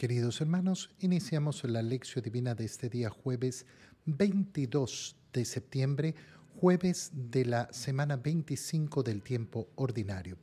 Queridos hermanos, iniciamos la lección divina de este día jueves 22 de septiembre, jueves de la semana 25 del tiempo ordinario.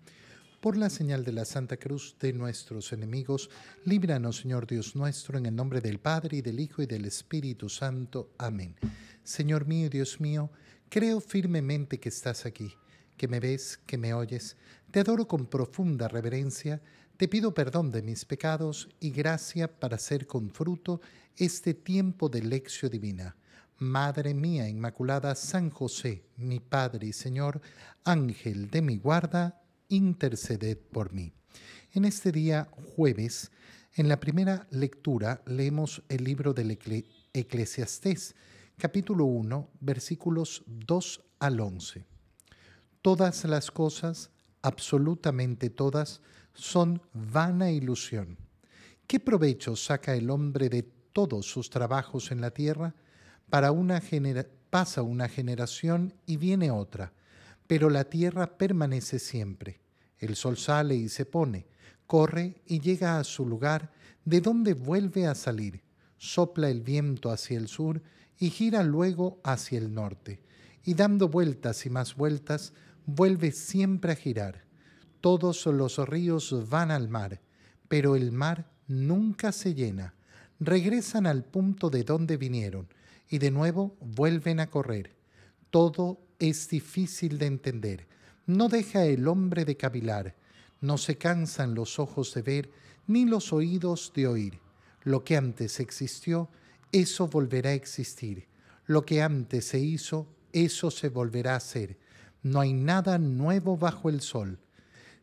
Por la señal de la Santa Cruz de nuestros enemigos, líbranos, Señor Dios nuestro, en el nombre del Padre y del Hijo y del Espíritu Santo. Amén. Señor mío Dios mío, creo firmemente que estás aquí, que me ves, que me oyes. Te adoro con profunda reverencia te pido perdón de mis pecados y gracia para hacer con fruto este tiempo de lección divina. Madre mía Inmaculada, San José, mi Padre y Señor, Ángel de mi guarda, interceded por mí. En este día jueves, en la primera lectura, leemos el libro del Eclesiastés, capítulo 1, versículos 2 al 11. Todas las cosas, absolutamente todas, son vana ilusión. ¿Qué provecho saca el hombre de todos sus trabajos en la tierra? Para una pasa una generación y viene otra, pero la tierra permanece siempre. El sol sale y se pone, corre y llega a su lugar, de donde vuelve a salir. Sopla el viento hacia el sur y gira luego hacia el norte, y dando vueltas y más vueltas, vuelve siempre a girar todos los ríos van al mar, pero el mar nunca se llena. Regresan al punto de donde vinieron y de nuevo vuelven a correr. Todo es difícil de entender. No deja el hombre de cavilar. No se cansan los ojos de ver ni los oídos de oír. Lo que antes existió, eso volverá a existir. Lo que antes se hizo, eso se volverá a hacer. No hay nada nuevo bajo el sol.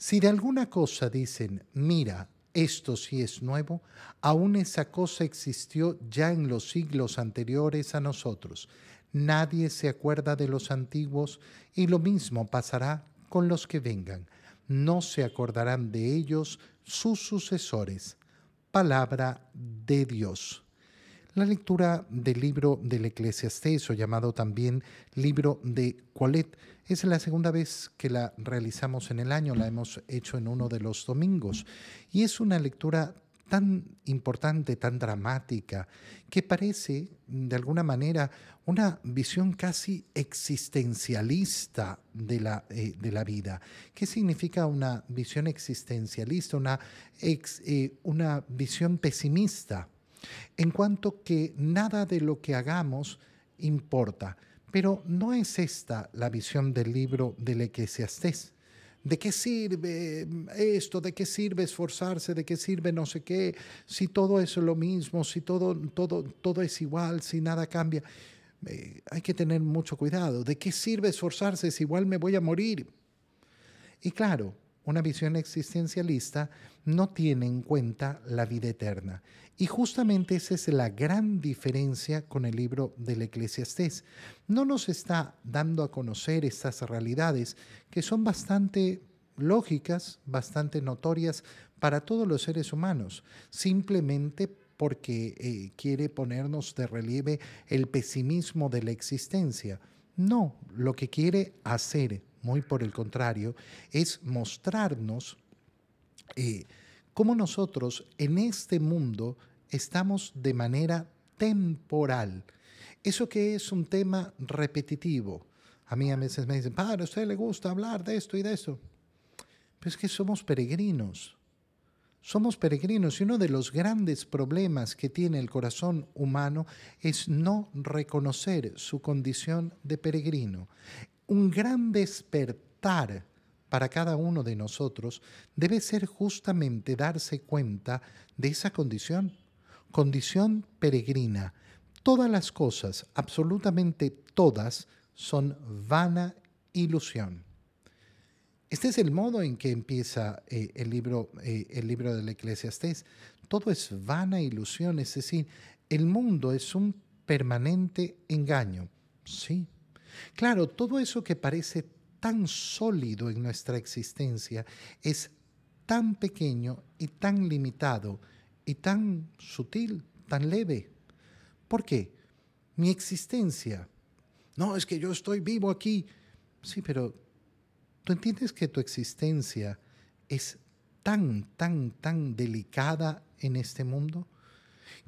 Si de alguna cosa dicen, mira, esto sí es nuevo, aún esa cosa existió ya en los siglos anteriores a nosotros. Nadie se acuerda de los antiguos y lo mismo pasará con los que vengan. No se acordarán de ellos sus sucesores. Palabra de Dios. La lectura del libro del Eclesiastés, o llamado también libro de Colet, es la segunda vez que la realizamos en el año, la hemos hecho en uno de los domingos, y es una lectura tan importante, tan dramática, que parece, de alguna manera, una visión casi existencialista de la, eh, de la vida. ¿Qué significa una visión existencialista? Una, eh, una visión pesimista en cuanto que nada de lo que hagamos importa. Pero no es esta la visión del libro del Eclesiastés. ¿De qué sirve esto? ¿De qué sirve esforzarse? ¿De qué sirve no sé qué? Si todo es lo mismo, si todo, todo, todo es igual, si nada cambia. Eh, hay que tener mucho cuidado. ¿De qué sirve esforzarse si igual me voy a morir? Y claro, una visión existencialista no tiene en cuenta la vida eterna. Y justamente esa es la gran diferencia con el libro del Eclesiastés. No nos está dando a conocer estas realidades que son bastante lógicas, bastante notorias para todos los seres humanos, simplemente porque eh, quiere ponernos de relieve el pesimismo de la existencia. No, lo que quiere hacer muy por el contrario, es mostrarnos eh, cómo nosotros en este mundo estamos de manera temporal. Eso que es un tema repetitivo. A mí a veces me dicen, padre, ¿a usted le gusta hablar de esto y de eso? Pero es que somos peregrinos. Somos peregrinos y uno de los grandes problemas que tiene el corazón humano es no reconocer su condición de peregrino un gran despertar para cada uno de nosotros debe ser justamente darse cuenta de esa condición, condición peregrina. Todas las cosas, absolutamente todas, son vana ilusión. Este es el modo en que empieza eh, el, libro, eh, el libro del Eclesiastés. Todo es vana ilusión, es decir, el mundo es un permanente engaño. Sí, Claro, todo eso que parece tan sólido en nuestra existencia es tan pequeño y tan limitado y tan sutil, tan leve. ¿Por qué? Mi existencia. No, es que yo estoy vivo aquí. Sí, pero tú entiendes que tu existencia es tan, tan, tan delicada en este mundo?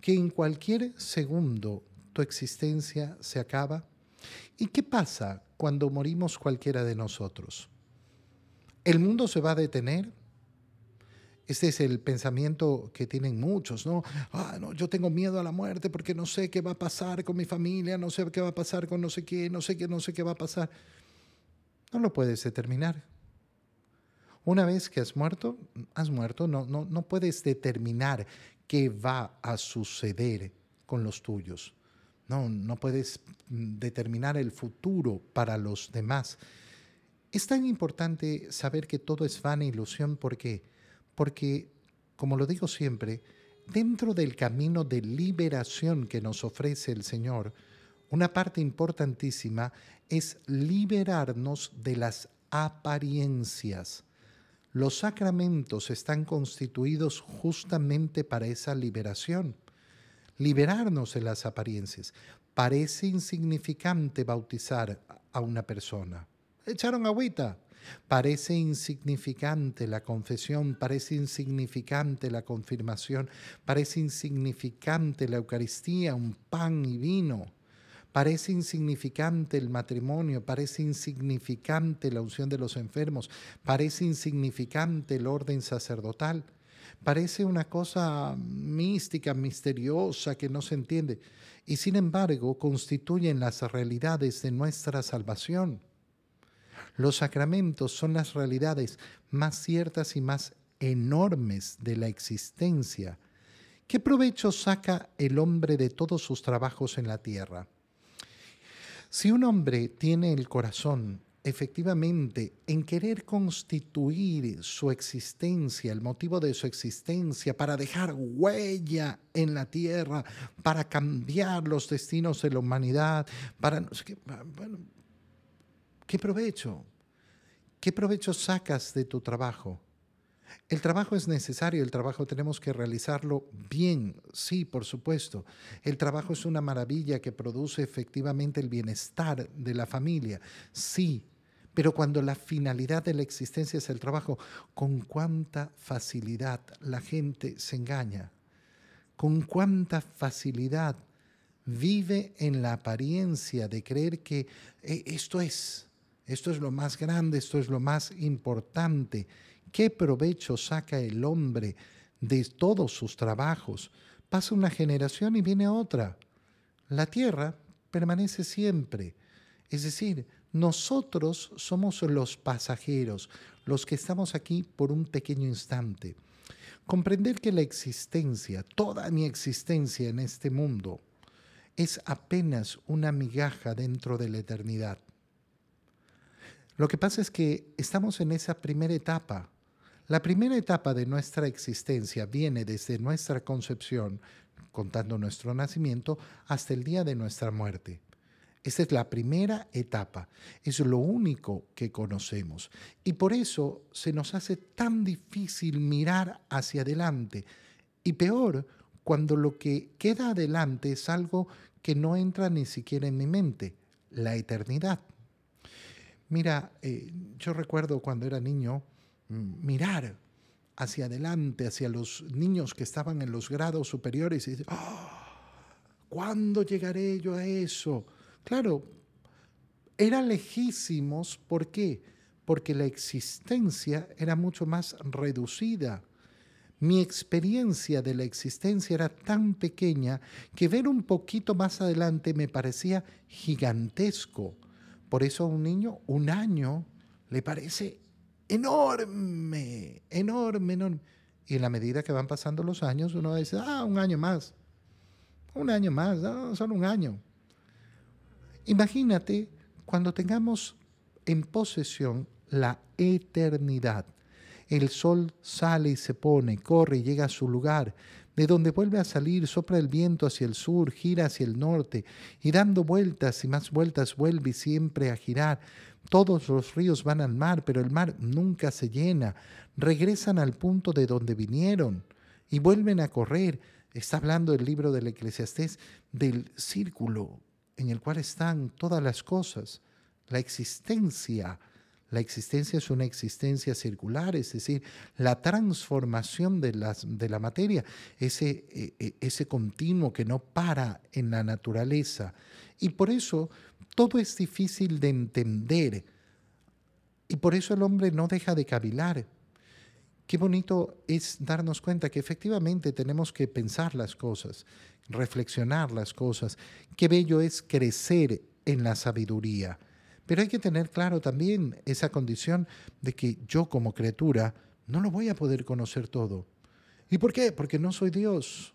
¿Que en cualquier segundo tu existencia se acaba? ¿Y qué pasa cuando morimos cualquiera de nosotros? ¿El mundo se va a detener? Este es el pensamiento que tienen muchos, ¿no? Ah, no, yo tengo miedo a la muerte porque no sé qué va a pasar con mi familia, no sé qué va a pasar con no sé qué, no sé qué, no sé qué va a pasar. No lo puedes determinar. Una vez que has muerto, has muerto, no, no, no puedes determinar qué va a suceder con los tuyos. No, no puedes determinar el futuro para los demás. Es tan importante saber que todo es vana ilusión porque porque, como lo digo siempre, dentro del camino de liberación que nos ofrece el Señor, una parte importantísima es liberarnos de las apariencias. Los sacramentos están constituidos justamente para esa liberación. Liberarnos de las apariencias. Parece insignificante bautizar a una persona. Echaron agüita. Parece insignificante la confesión, parece insignificante la confirmación, parece insignificante la Eucaristía, un pan y vino. Parece insignificante el matrimonio, parece insignificante la unción de los enfermos, parece insignificante el orden sacerdotal, parece una cosa mística, misteriosa, que no se entiende, y sin embargo constituyen las realidades de nuestra salvación. Los sacramentos son las realidades más ciertas y más enormes de la existencia. ¿Qué provecho saca el hombre de todos sus trabajos en la tierra? Si un hombre tiene el corazón efectivamente en querer constituir su existencia, el motivo de su existencia, para dejar huella en la tierra, para cambiar los destinos de la humanidad, para... Bueno, ¿Qué provecho? ¿Qué provecho sacas de tu trabajo? El trabajo es necesario, el trabajo tenemos que realizarlo bien, sí, por supuesto. El trabajo es una maravilla que produce efectivamente el bienestar de la familia, sí, pero cuando la finalidad de la existencia es el trabajo, con cuánta facilidad la gente se engaña, con cuánta facilidad vive en la apariencia de creer que eh, esto es, esto es lo más grande, esto es lo más importante. ¿Qué provecho saca el hombre de todos sus trabajos? Pasa una generación y viene otra. La tierra permanece siempre. Es decir, nosotros somos los pasajeros, los que estamos aquí por un pequeño instante. Comprender que la existencia, toda mi existencia en este mundo, es apenas una migaja dentro de la eternidad. Lo que pasa es que estamos en esa primera etapa. La primera etapa de nuestra existencia viene desde nuestra concepción, contando nuestro nacimiento, hasta el día de nuestra muerte. Esa es la primera etapa, es lo único que conocemos. Y por eso se nos hace tan difícil mirar hacia adelante. Y peor, cuando lo que queda adelante es algo que no entra ni siquiera en mi mente, la eternidad. Mira, eh, yo recuerdo cuando era niño mm, mirar hacia adelante, hacia los niños que estaban en los grados superiores y decir, ah, ¿cuándo llegaré yo a eso? Claro, eran lejísimos, ¿por qué? Porque la existencia era mucho más reducida. Mi experiencia de la existencia era tan pequeña que ver un poquito más adelante me parecía gigantesco. Por eso a un niño un año le parece enorme, enorme, enorme. Y en la medida que van pasando los años, uno dice, ah, un año más, un año más, solo un año. Imagínate cuando tengamos en posesión la eternidad. El sol sale y se pone, corre y llega a su lugar de donde vuelve a salir, sopra el viento hacia el sur, gira hacia el norte, y dando vueltas y más vueltas vuelve siempre a girar. Todos los ríos van al mar, pero el mar nunca se llena. Regresan al punto de donde vinieron y vuelven a correr. Está hablando el libro del Eclesiastés del círculo en el cual están todas las cosas, la existencia, La existencia es una existencia circular, es decir, la transformación de, las, de la materia, ese, e, e, ese continuo que no para en la naturaleza. Y por eso todo es difícil de entender. Y por eso el hombre no deja de cavilar. Qué bonito es darnos cuenta que efectivamente tenemos que pensar las cosas, reflexionar las cosas. Qué bello es crecer en la sabiduría. Pero hay que tener claro también esa condición de que yo como criatura no lo voy a poder conocer todo. ¿Y por qué? Porque no soy Dios.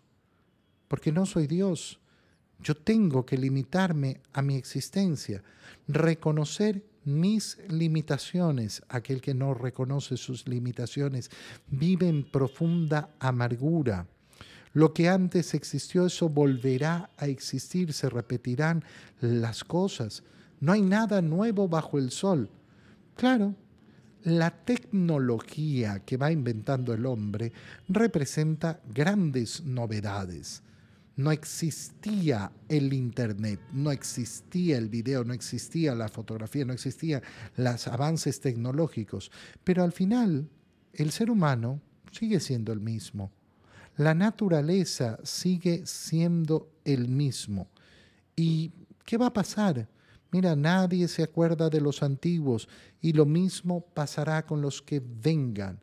Porque no soy Dios. Yo tengo que limitarme a mi existencia, reconocer mis limitaciones. Aquel que no reconoce sus limitaciones vive en profunda amargura. Lo que antes existió, eso volverá a existir, se repetirán las cosas. No hay nada nuevo bajo el sol. Claro, la tecnología que va inventando el hombre representa grandes novedades. No existía el Internet, no existía el video, no existía la fotografía, no existían los avances tecnológicos. Pero al final, el ser humano sigue siendo el mismo. La naturaleza sigue siendo el mismo. ¿Y qué va a pasar? Mira, nadie se acuerda de los antiguos y lo mismo pasará con los que vengan.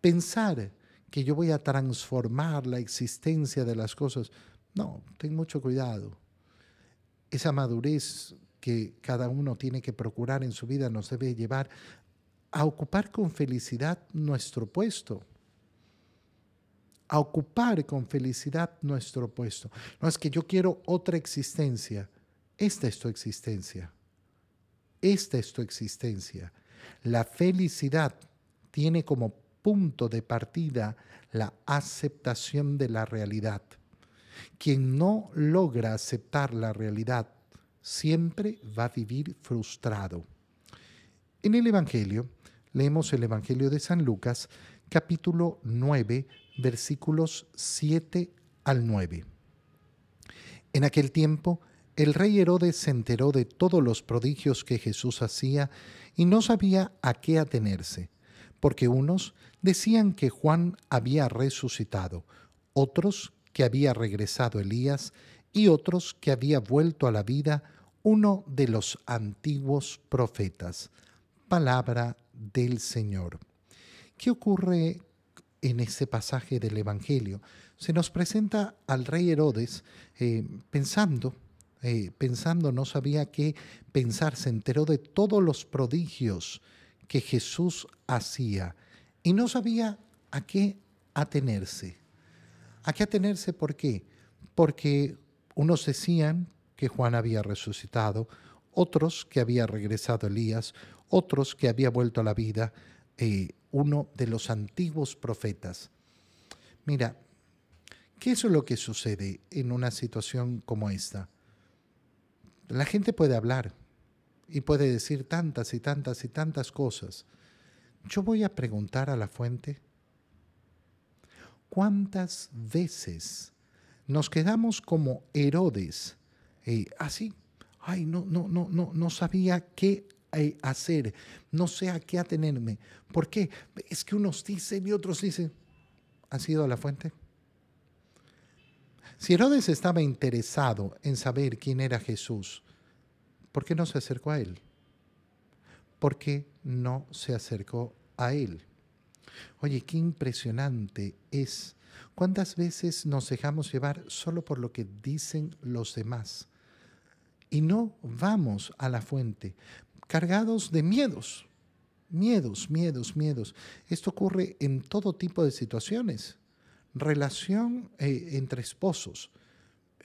Pensar que yo voy a transformar la existencia de las cosas, no, ten mucho cuidado. Esa madurez que cada uno tiene que procurar en su vida nos debe llevar a ocupar con felicidad nuestro puesto. A ocupar con felicidad nuestro puesto. No es que yo quiero otra existencia. Esta es tu existencia. Esta es tu existencia. La felicidad tiene como punto de partida la aceptación de la realidad. Quien no logra aceptar la realidad siempre va a vivir frustrado. En el Evangelio, leemos el Evangelio de San Lucas, capítulo 9, versículos 7 al 9. En aquel tiempo, el rey Herodes se enteró de todos los prodigios que Jesús hacía y no sabía a qué atenerse, porque unos decían que Juan había resucitado, otros que había regresado Elías y otros que había vuelto a la vida uno de los antiguos profetas. Palabra del Señor. ¿Qué ocurre en ese pasaje del Evangelio? Se nos presenta al rey Herodes eh, pensando eh, pensando, no sabía qué pensar, se enteró de todos los prodigios que Jesús hacía y no sabía a qué atenerse. ¿A qué atenerse por qué? Porque unos decían que Juan había resucitado, otros que había regresado Elías, otros que había vuelto a la vida eh, uno de los antiguos profetas. Mira, ¿qué es lo que sucede en una situación como esta? La gente puede hablar y puede decir tantas y tantas y tantas cosas. Yo voy a preguntar a la fuente, ¿cuántas veces nos quedamos como Herodes? Eh, así, ay, no, no, no, no, no sabía qué eh, hacer, no sé a qué atenerme. ¿Por qué? Es que unos dicen y otros dicen, ¿has ido a la fuente? Si Herodes estaba interesado en saber quién era Jesús, ¿por qué no se acercó a él? ¿Por qué no se acercó a él? Oye, qué impresionante es. ¿Cuántas veces nos dejamos llevar solo por lo que dicen los demás? Y no vamos a la fuente, cargados de miedos, miedos, miedos, miedos. Esto ocurre en todo tipo de situaciones relación eh, entre esposos.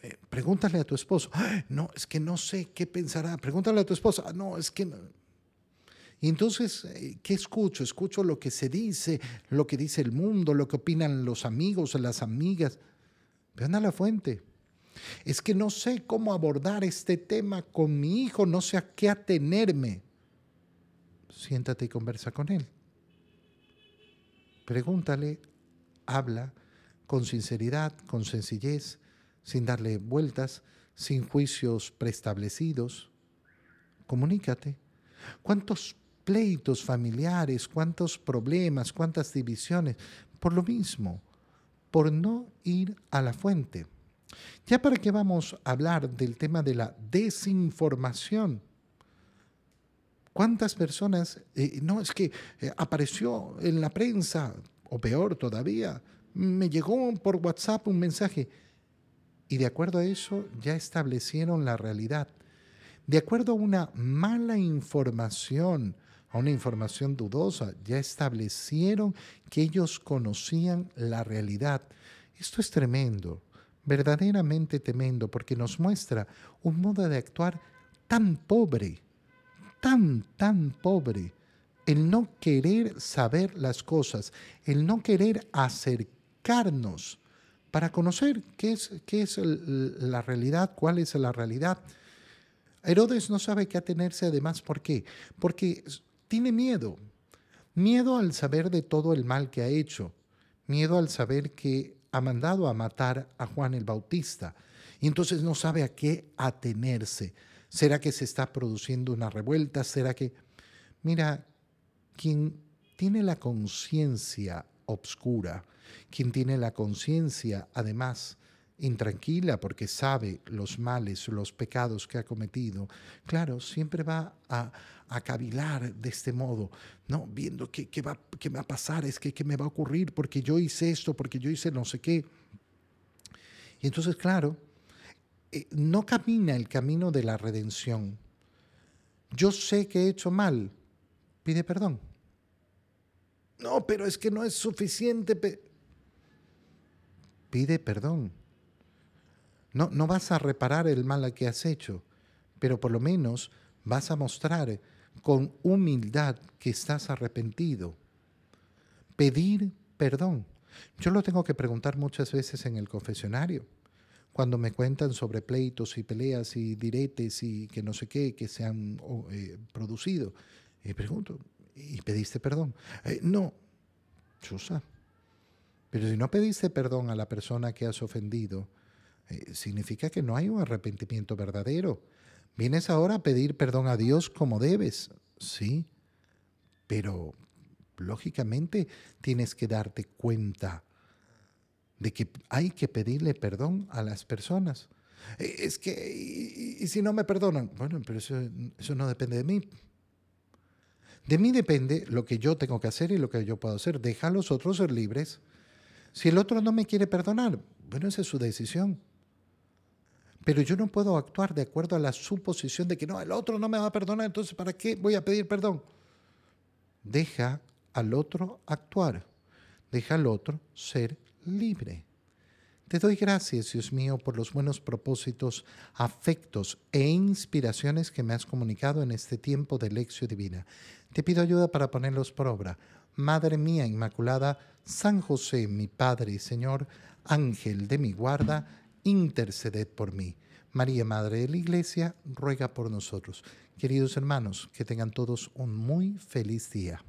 Eh, pregúntale a tu esposo. no, es que no sé qué pensará. Pregúntale a tu esposa. No, es que no. Entonces, eh, ¿qué escucho? Escucho lo que se dice, lo que dice el mundo, lo que opinan los amigos, las amigas. Vean a la fuente. Es que no sé cómo abordar este tema con mi hijo, no sé a qué atenerme. Siéntate y conversa con él. Pregúntale, habla con sinceridad, con sencillez, sin darle vueltas, sin juicios preestablecidos. Comunícate. ¿Cuántos pleitos familiares, cuántos problemas, cuántas divisiones, por lo mismo, por no ir a la fuente. Ya para qué vamos a hablar del tema de la desinformación. ¿Cuántas personas, eh, no es que eh, apareció en la prensa, o peor todavía, me llegó por WhatsApp un mensaje, y de acuerdo a eso ya establecieron la realidad. De acuerdo a una mala información, a una información dudosa, ya establecieron que ellos conocían la realidad. Esto es tremendo, verdaderamente tremendo, porque nos muestra un modo de actuar tan pobre, tan, tan pobre. El no querer saber las cosas, el no querer acercarnos para conocer qué es, qué es la realidad, cuál es la realidad. Herodes no sabe qué atenerse además, ¿por qué? Porque tiene miedo. Miedo al saber de todo el mal que ha hecho. Miedo al saber que ha mandado a matar a Juan el Bautista. Y entonces no sabe a qué atenerse. ¿Será que se está produciendo una revuelta? ¿Será que... Mira, quien tiene la conciencia obscura, quien tiene la conciencia además intranquila porque sabe los males, los pecados que ha cometido, claro, siempre va a, a cavilar de este modo, ¿no? Viendo qué, qué, va, qué va a pasar, es que qué me va a ocurrir porque yo hice esto, porque yo hice no sé qué. Y entonces, claro, eh, no camina el camino de la redención. Yo sé que he hecho mal, pide perdón. No, pero es que no es suficiente. Pide perdón no, no vas a reparar el mal que has hecho, pero por lo menos vas a mostrar con humildad que estás arrepentido. Pedir perdón. Yo lo tengo que preguntar muchas veces en el confesionario, cuando me cuentan sobre pleitos y peleas y diretes y que no sé qué que se han eh, producido. Y pregunto, ¿y pediste perdón? Eh, no, chusa. Pero si no pediste perdón a la persona que has ofendido, eh, significa que no hay un arrepentimiento verdadero. Vienes ahora a pedir perdón a Dios como debes, sí, pero lógicamente tienes que darte cuenta de que hay que pedirle perdón a las personas. Eh, es que, y, si no me perdonan? Bueno, pero eso, eso no depende de mí. De mí depende lo que yo tengo que hacer y lo que yo puedo hacer. Deja a los otros ser libres. Si el otro no me quiere perdonar, bueno, esa es su decisión. Pero yo no puedo actuar de acuerdo a la suposición de que no, el otro no me va a perdonar, entonces ¿para qué voy a pedir perdón? Deja al otro actuar, deja al otro ser libre. Te doy gracias, Dios mío, por los buenos propósitos, afectos e inspiraciones que me has comunicado en este tiempo de lección divina. Te pido ayuda para ponerlos por obra. Madre mía Inmaculada, San José, mi Padre y Señor, Ángel de mi guarda, interceded por mí. María, Madre de la Iglesia, ruega por nosotros. Queridos hermanos, que tengan todos un muy feliz día.